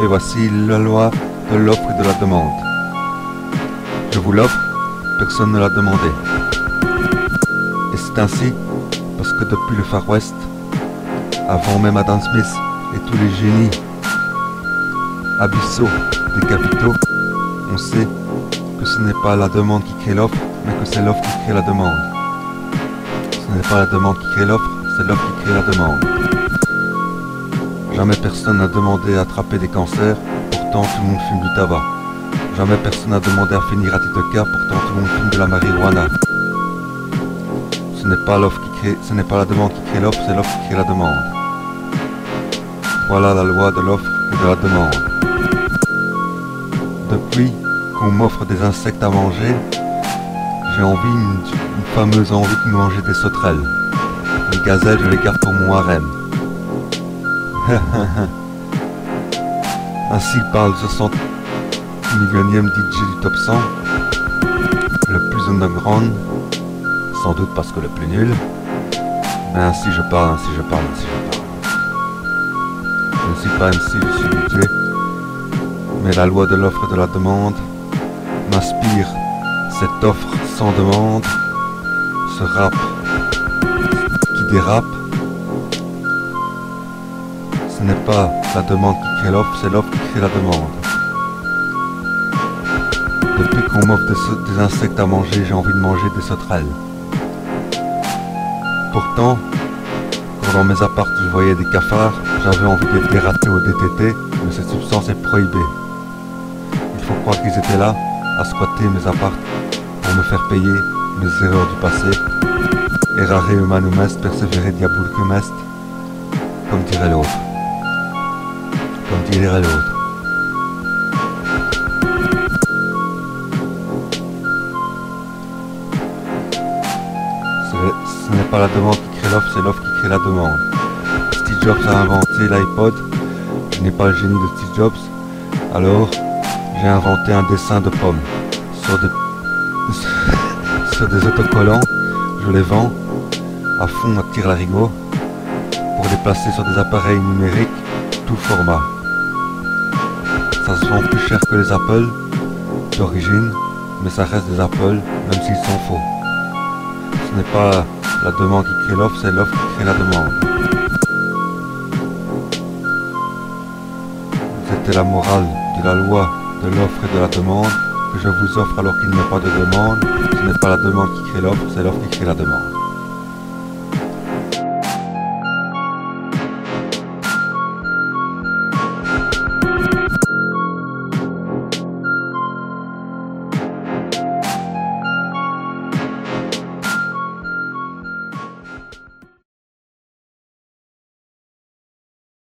Et voici la loi de l'offre et de la demande. Je vous l'offre, personne ne l'a demandé. Et c'est ainsi parce que depuis le Far West, avant même Adam Smith et tous les génies abyssaux des capitaux, on sait que ce n'est pas la demande qui crée l'offre, mais que c'est l'offre qui crée la demande. Ce n'est pas la demande qui crée l'offre, c'est l'offre qui crée la demande. Jamais personne n'a demandé à attraper des cancers, pourtant tout le monde fume du tabac. Jamais personne n'a demandé à finir à titre cas, pourtant tout le monde fume de la marijuana. Ce n'est pas l'offre qui crée, ce n'est pas la demande qui crée l'offre, c'est l'offre qui crée la demande. Voilà la loi de l'offre et de la demande. Depuis qu'on m'offre des insectes à manger, j'ai envie, une, une fameuse envie de manger des sauterelles. Les gazelles, je les garde pour mon harem. Ainsi parle 60 millionième DJ du top 100, le plus underground, sans doute parce que le plus nul. Mais ainsi je parle, ainsi je parle, ainsi je parle. Je ne suis pas MC, je suis DJ. Mais la loi de l'offre et de la demande m'inspire cette offre sans demande, ce rap qui dérape. Ce n'est pas la demande qui crée l'offre, c'est l'offre qui crée la demande. Depuis qu'on m'offre des, insectes à manger, j'ai envie de manger des sauterelles. Pourtant, quand dans mes apparts je voyais des cafards, j'avais envie de les dérater au DTT, mais cette substance est prohibée. Il faut croire qu'ils étaient là, à squatter mes apparts, pour me faire payer mes erreurs du passé. Errare humanum est, persévérer diabolicum est, comme dirait l'autre. Comme dirait l'autre. Ce n'est pas la demande qui crée l'offre, c'est l'offre qui crée la demande. Steve Jobs a inventé l'iPod. Je n'ai pas le génie de Steve Jobs. Alors, j'ai inventé un dessin de pommes sur des, sur des autocollants. Je les vends à fond à tir larigot pour les placer sur des appareils numériques tout format. Ça se vend plus cher que les Apple d'origine, mais ça reste des Apple même s'ils sont faux. Ce n'est pas la demande qui crée l'offre, c'est l'offre qui crée la demande. C'était la morale de la loi de l'offre et de la demande que je vous offre alors qu'il n'y a pas de demande. Ce n'est pas la demande qui crée l'offre, c'est l'offre qui crée la demande.